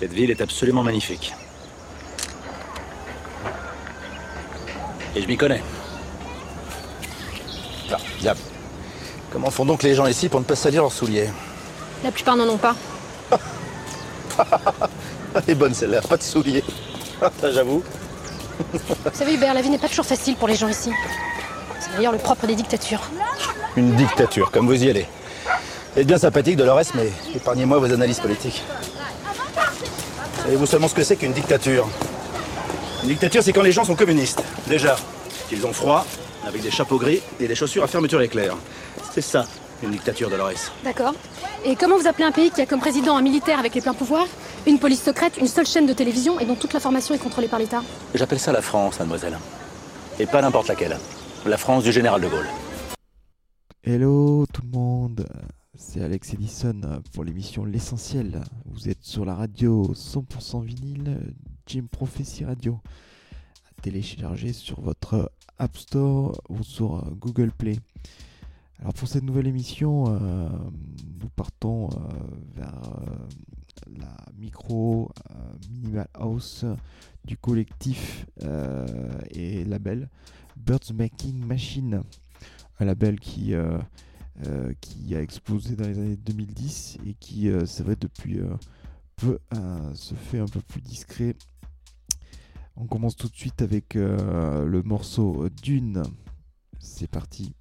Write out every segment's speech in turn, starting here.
Cette ville est absolument magnifique. Et je m'y connais. Ah, diable. Comment font donc les gens ici pour ne pas salir leurs souliers La plupart n'en ont pas. Elle est bonne celle-là, pas de souliers. Ça j'avoue. Vous savez, Hubert, la vie n'est pas toujours facile pour les gens ici. C'est d'ailleurs le propre des dictatures. Une dictature, comme vous y allez. Êtes bien sympathique, Dolores, mais épargnez-moi vos analyses politiques. Savez-vous seulement ce que c'est qu'une dictature? Une dictature, c'est quand les gens sont communistes. Déjà, qu'ils ont froid, avec des chapeaux gris et des chaussures à fermeture éclair. C'est ça, une dictature, Dolores. D'accord. Et comment vous appelez un pays qui a comme président un militaire avec les pleins pouvoirs, une police secrète, une seule chaîne de télévision et dont toute l'information est contrôlée par l'État? J'appelle ça la France, mademoiselle. Et pas n'importe laquelle. La France du général de Gaulle. Hello tout le monde, c'est Alex Edison pour l'émission L'Essentiel. Vous êtes sur la radio 100% vinyle Jim Prophecy Radio. À télécharger sur votre App Store ou sur Google Play. Alors pour cette nouvelle émission, euh, nous partons euh, vers euh, la micro Minimal House du collectif et label Birds Making Machine. Un label qui, qui a explosé dans les années 2010 et qui, euh, c'est vrai, depuis euh, peu euh, se fait un peu plus discret. On commence tout de suite avec euh, le morceau Dune. C'est parti.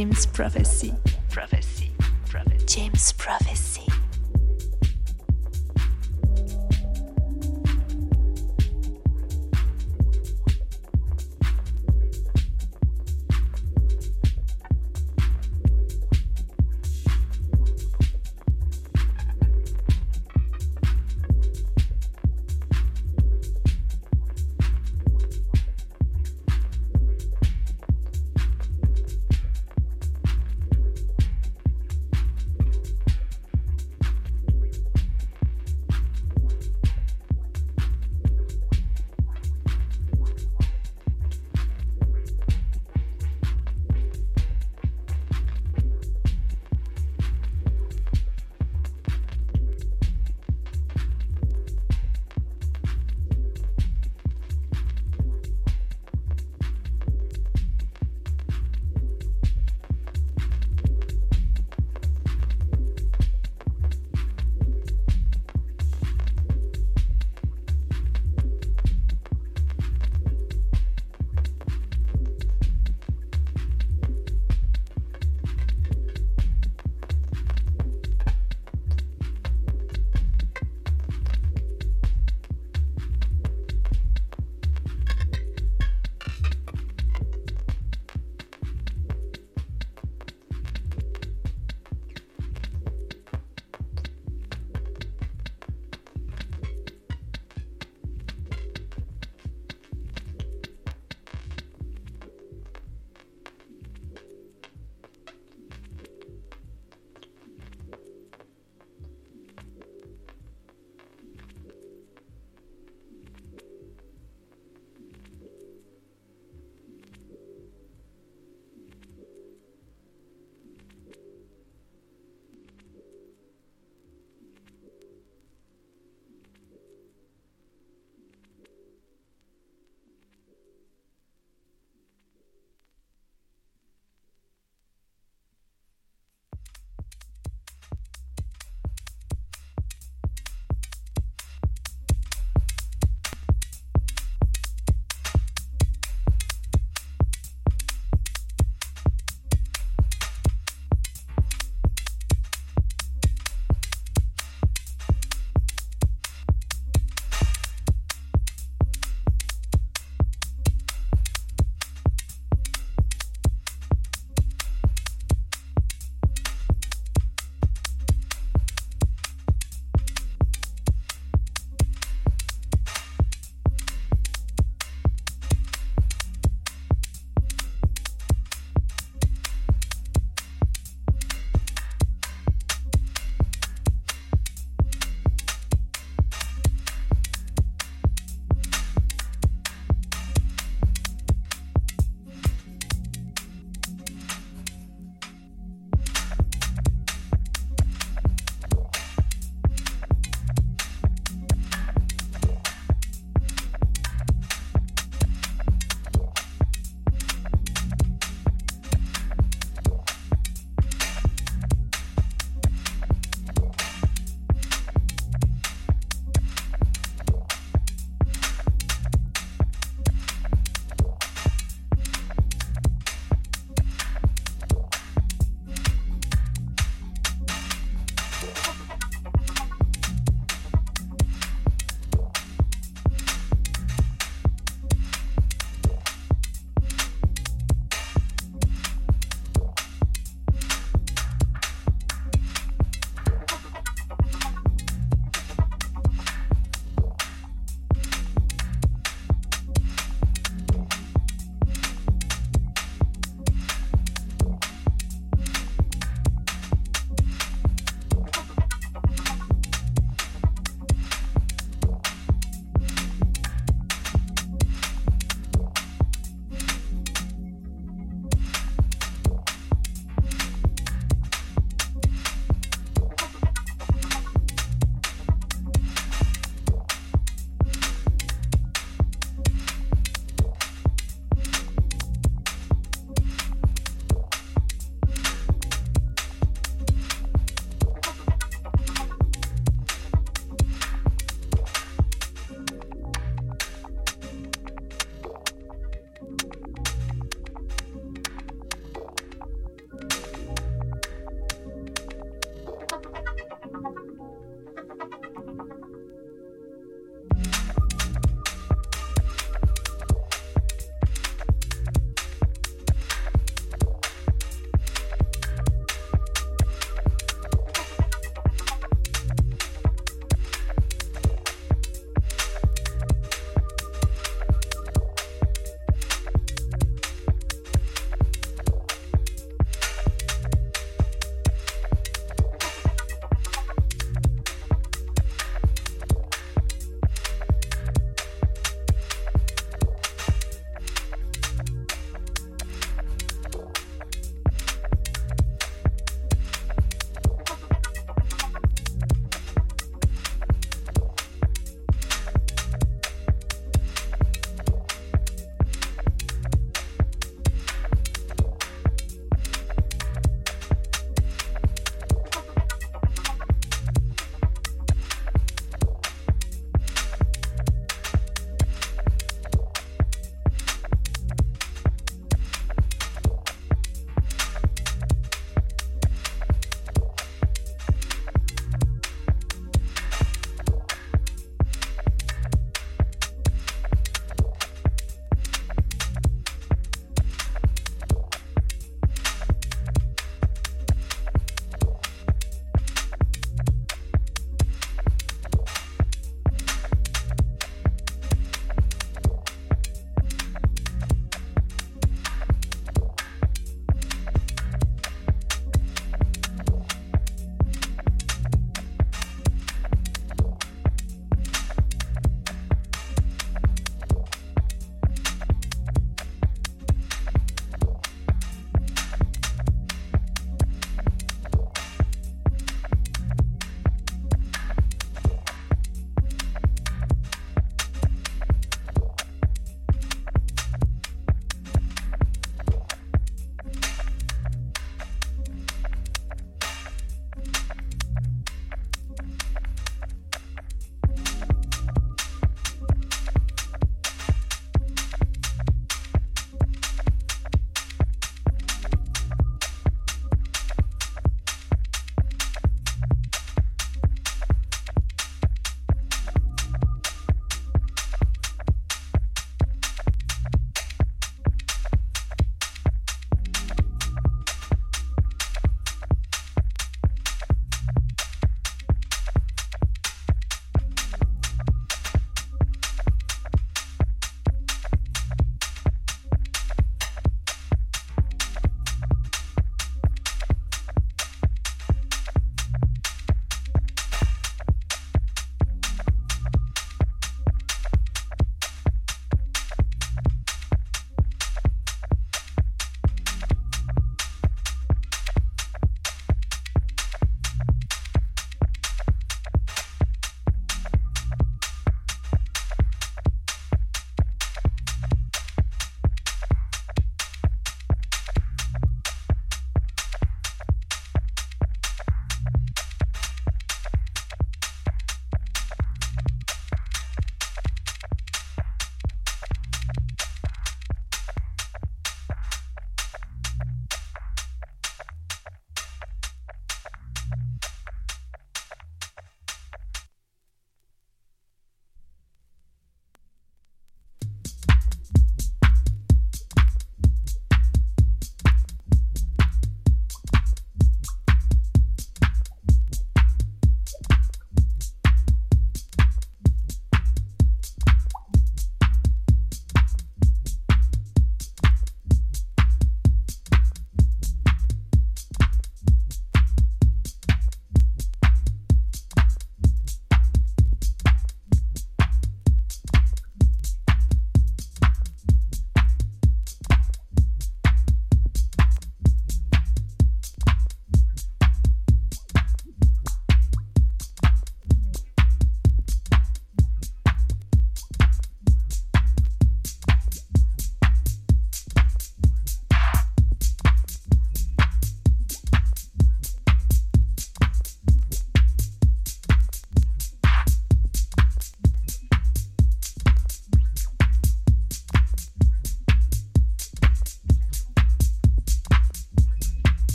James Prophecy. Prophecy.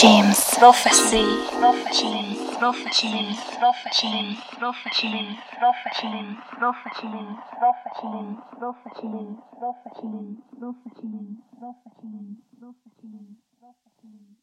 James. Prophecy. Prophecy. Prophecy. Prophecy. Prophecy. Prophecy. Prophecy. Prophecy. Prophecy. Prophecy. Prophecy. Prophecy. Prophecy. Prophecy.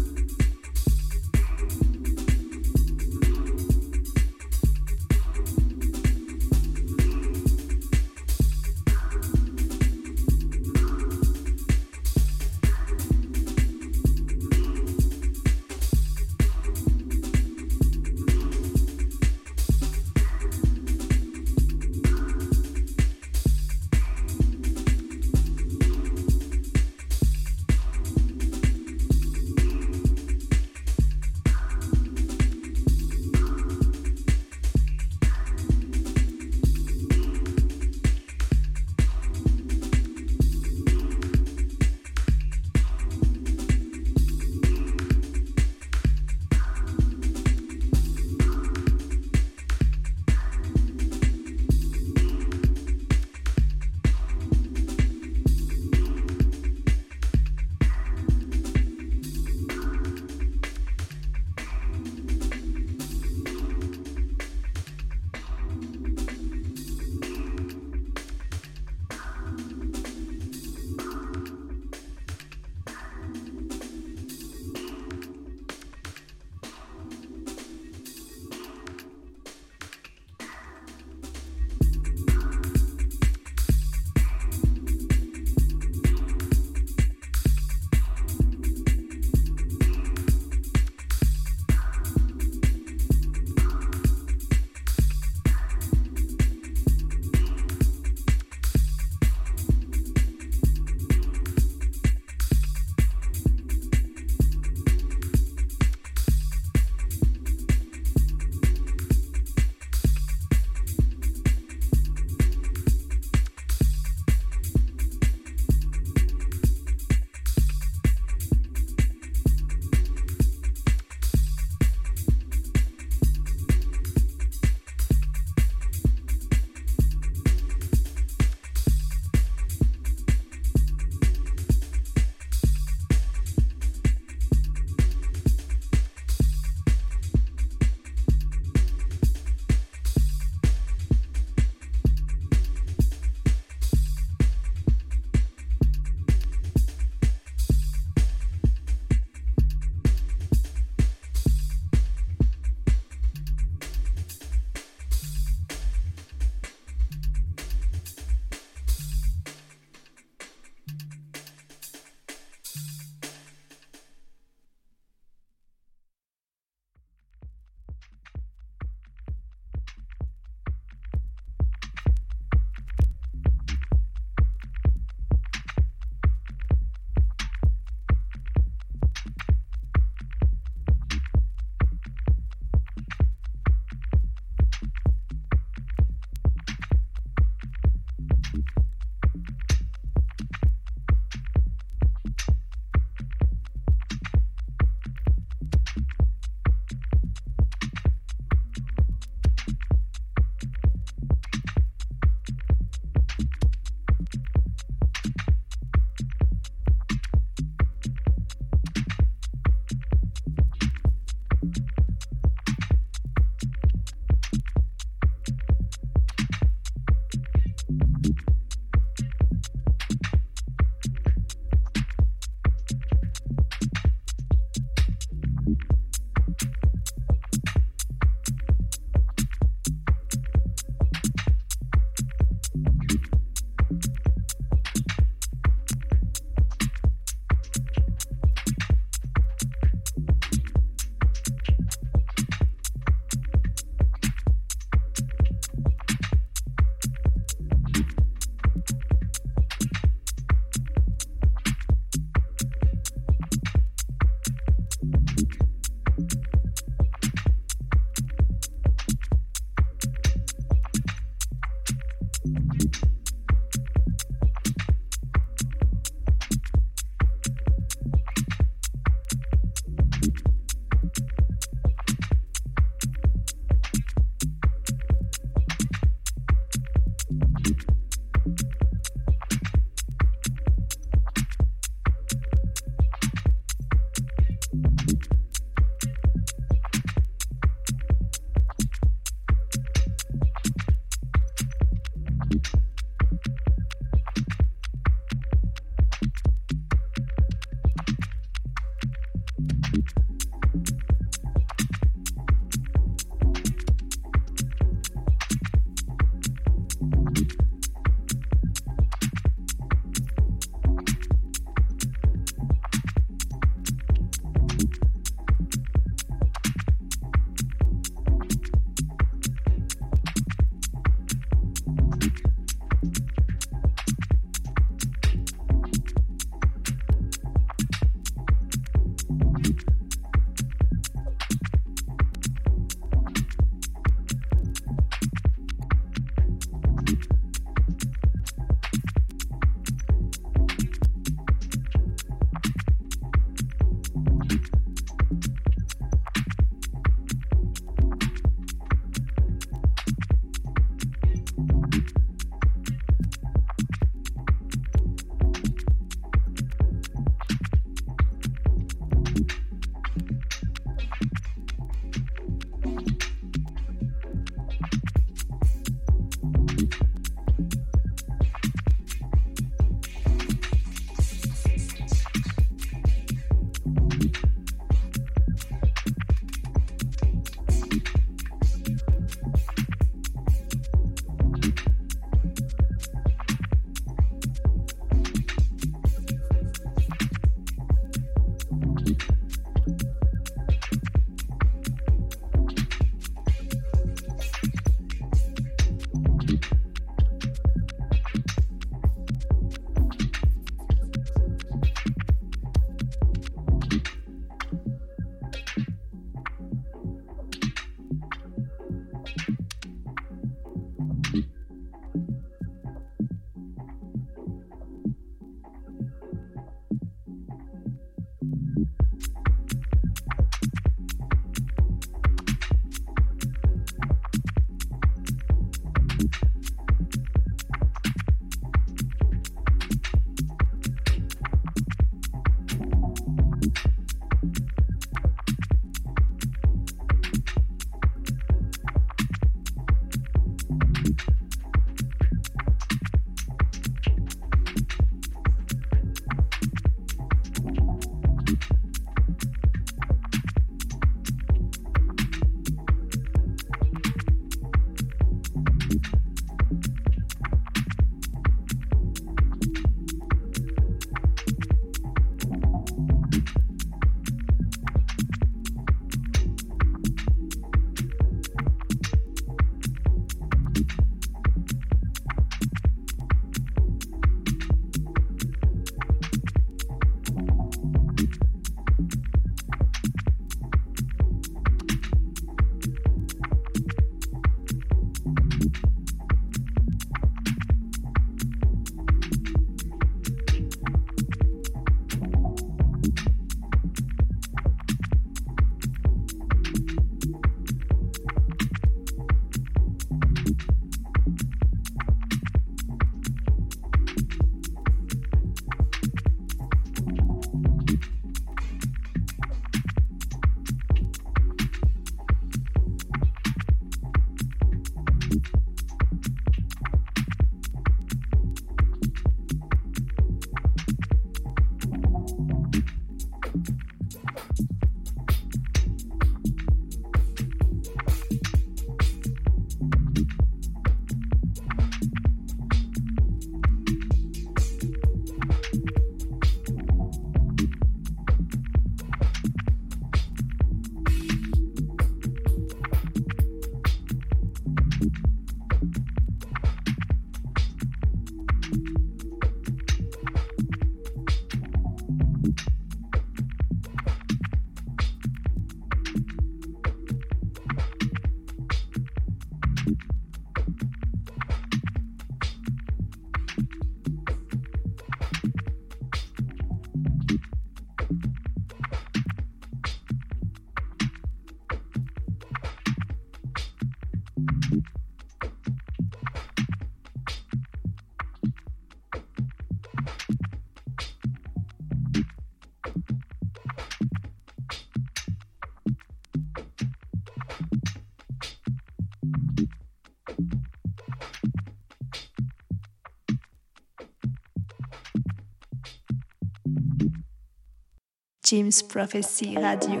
James Prophecy Radio.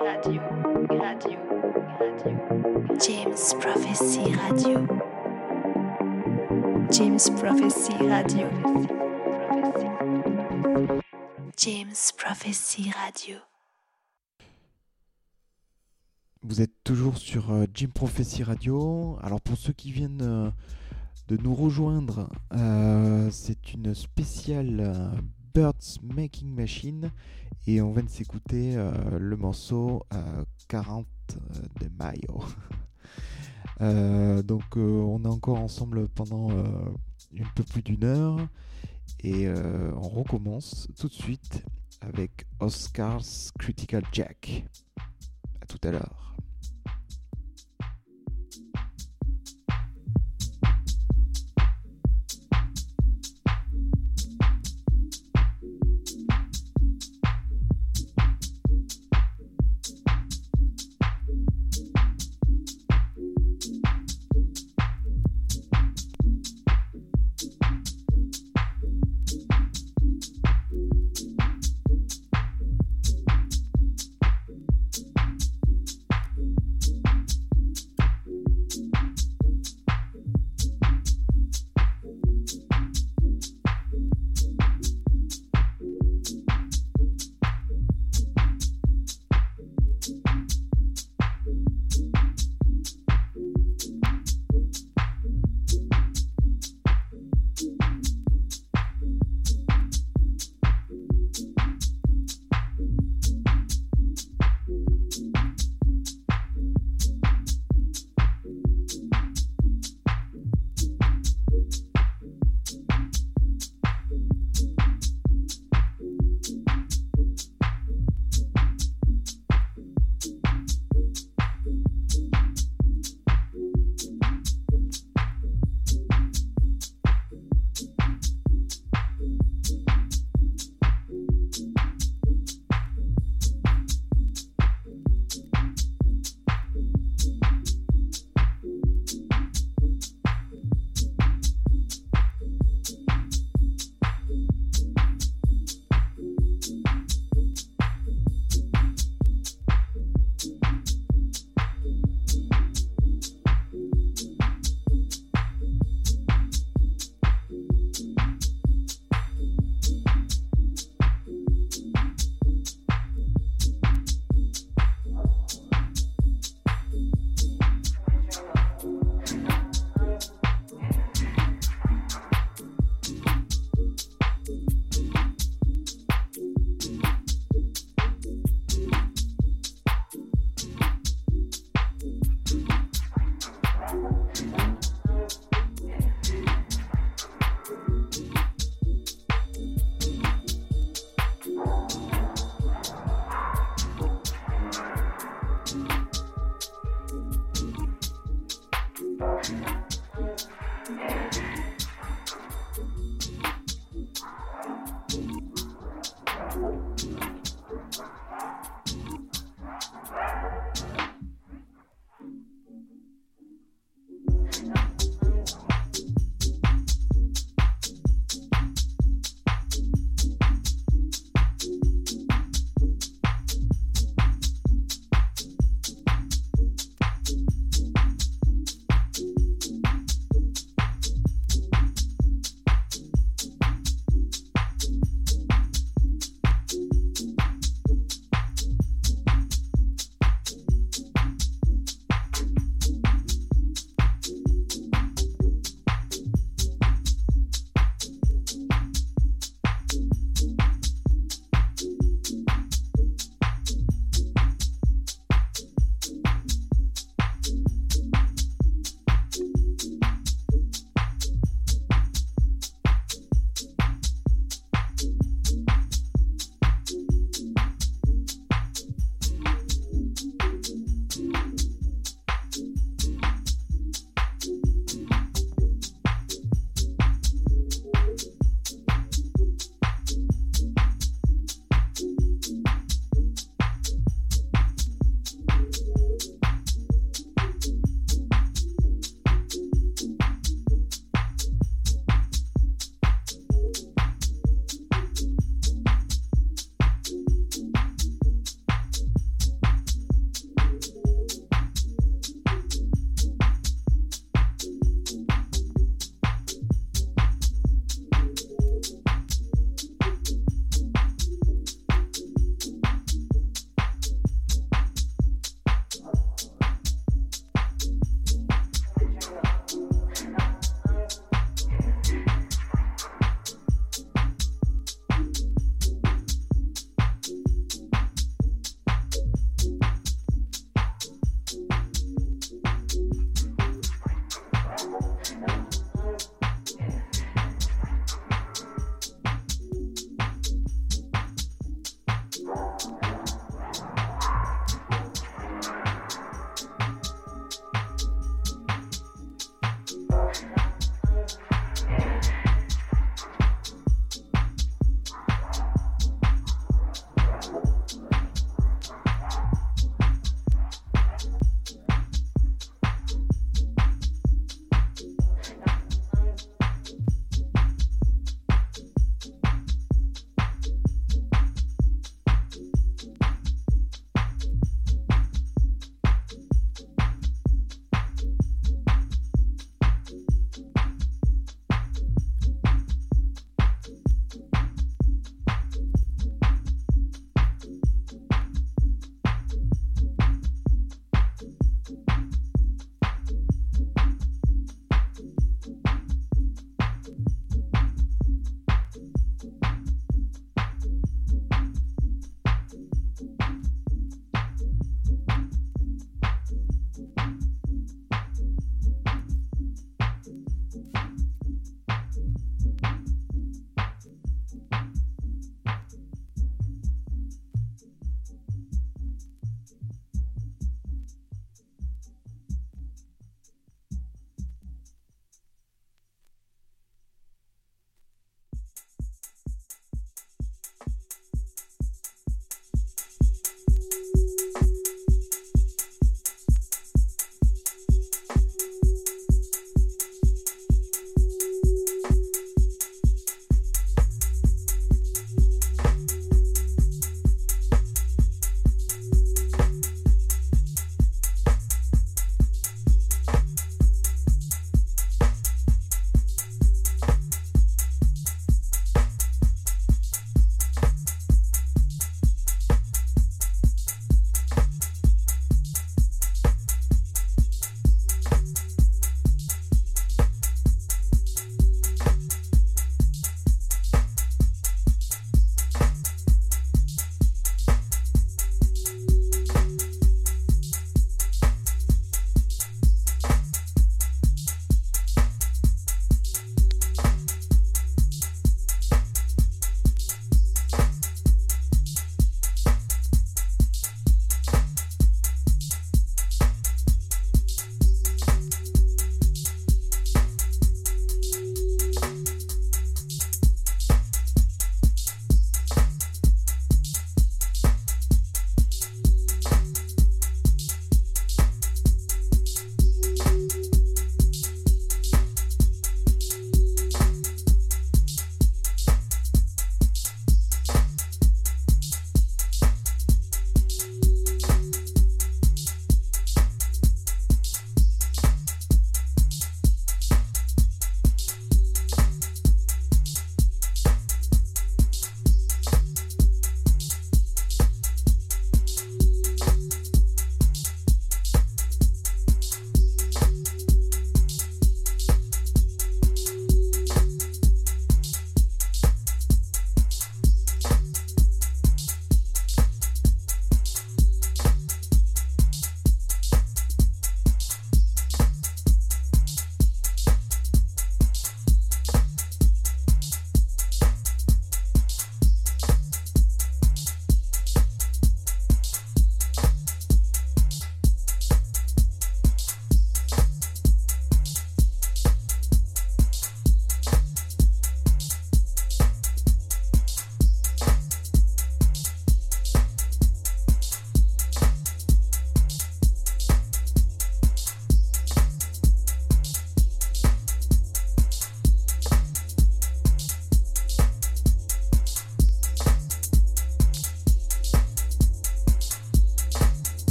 Radio. Radio. Radio. James Prophecy Radio. James Prophecy Radio. James Prophecy Radio. Vous êtes toujours sur euh, Jim Prophecy Radio. Alors pour ceux qui viennent euh, de nous rejoindre, euh, c'est une spéciale Birds Making Machine et on vient de s'écouter euh, le morceau euh, 40 de Mayo. Euh, donc euh, on est encore ensemble pendant euh, un peu plus d'une heure et euh, on recommence tout de suite avec Oscar's Critical Jack. À tout à l'heure.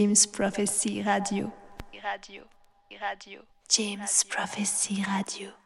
James Prophecy Radio. Radio. Radio. James Prophecy Radio.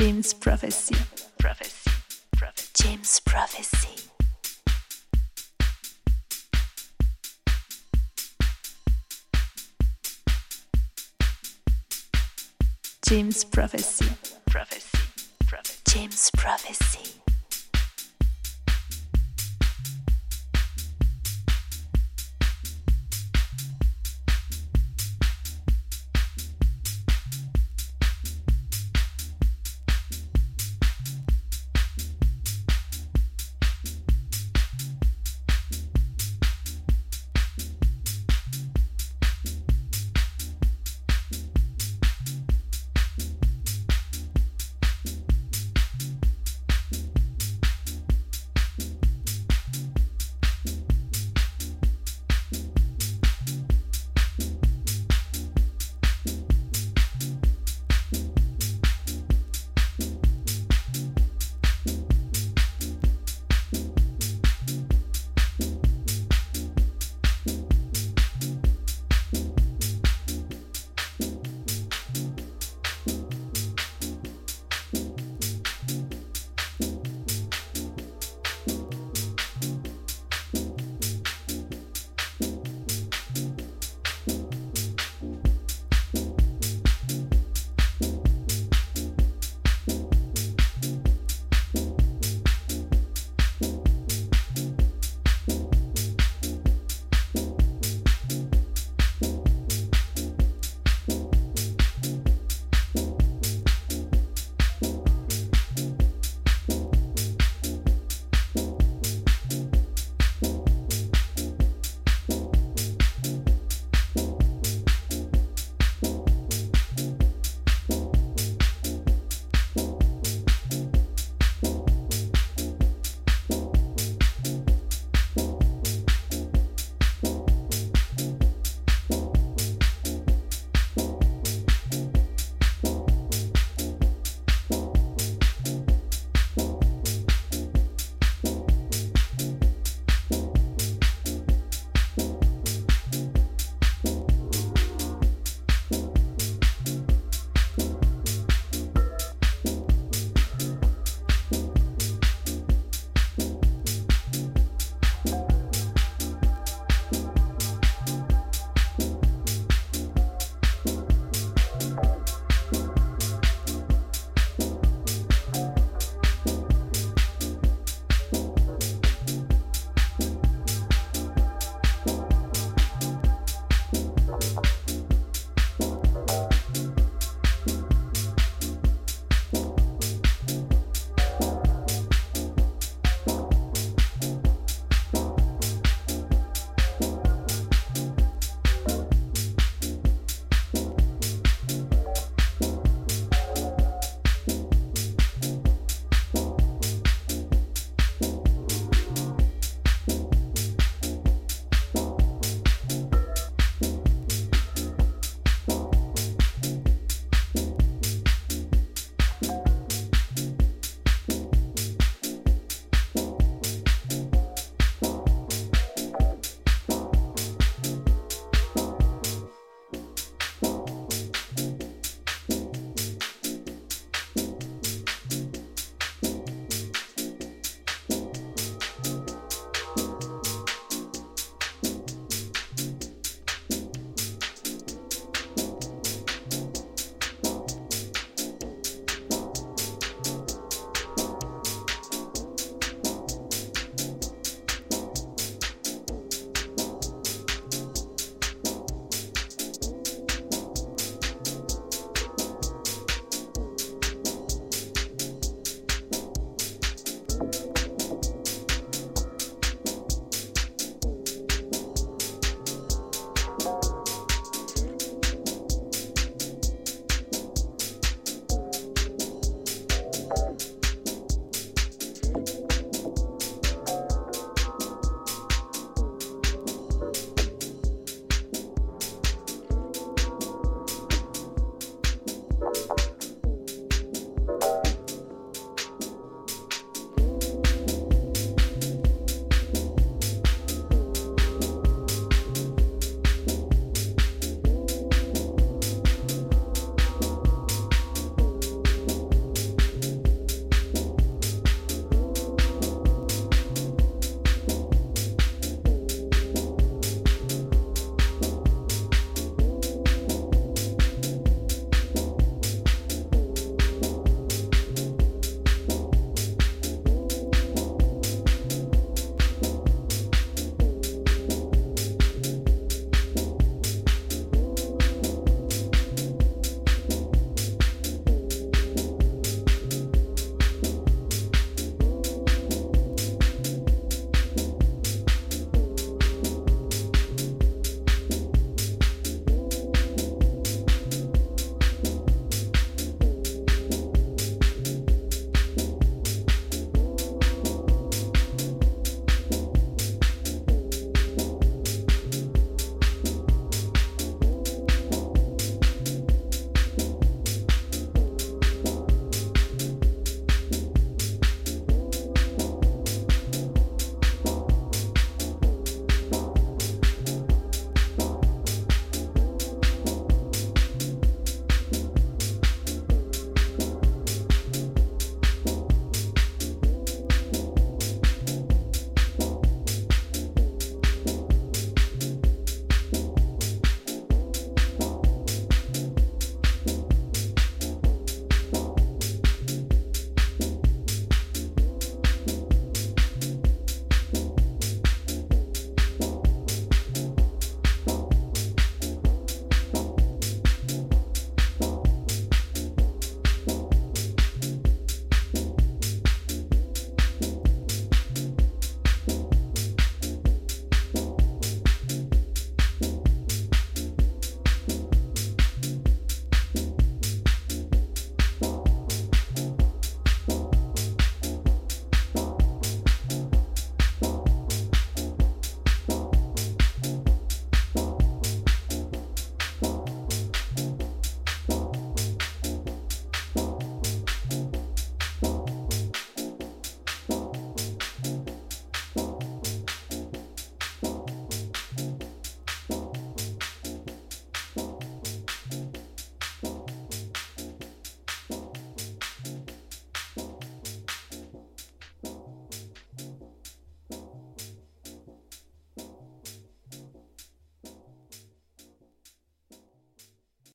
James Prophecy. Prophecy. Prophecy. James Prophecy. James Prophecy. Prophecy. Prophecy. James Prophecy.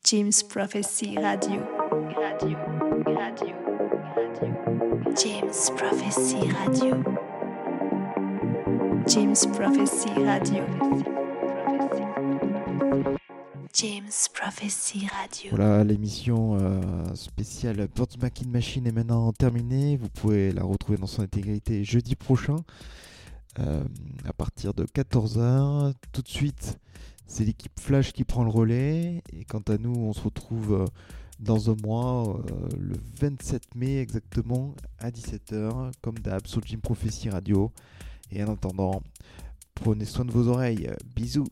James Prophecy Radio. Radio, radio, radio. James Prophecy Radio. James Prophecy Radio. James Prophecy Radio. Voilà, l'émission euh, spéciale Birds Machine Machine est maintenant terminée. Vous pouvez la retrouver dans son intégrité jeudi prochain euh, à partir de 14h. Tout de suite, c'est l'équipe Flash qui prend le relais. Et quant à nous, on se retrouve euh, dans un mois, euh, le 27 mai exactement, à 17h, comme d'hab, sur Jim Prophecy Radio. Et en attendant, prenez soin de vos oreilles. Bisous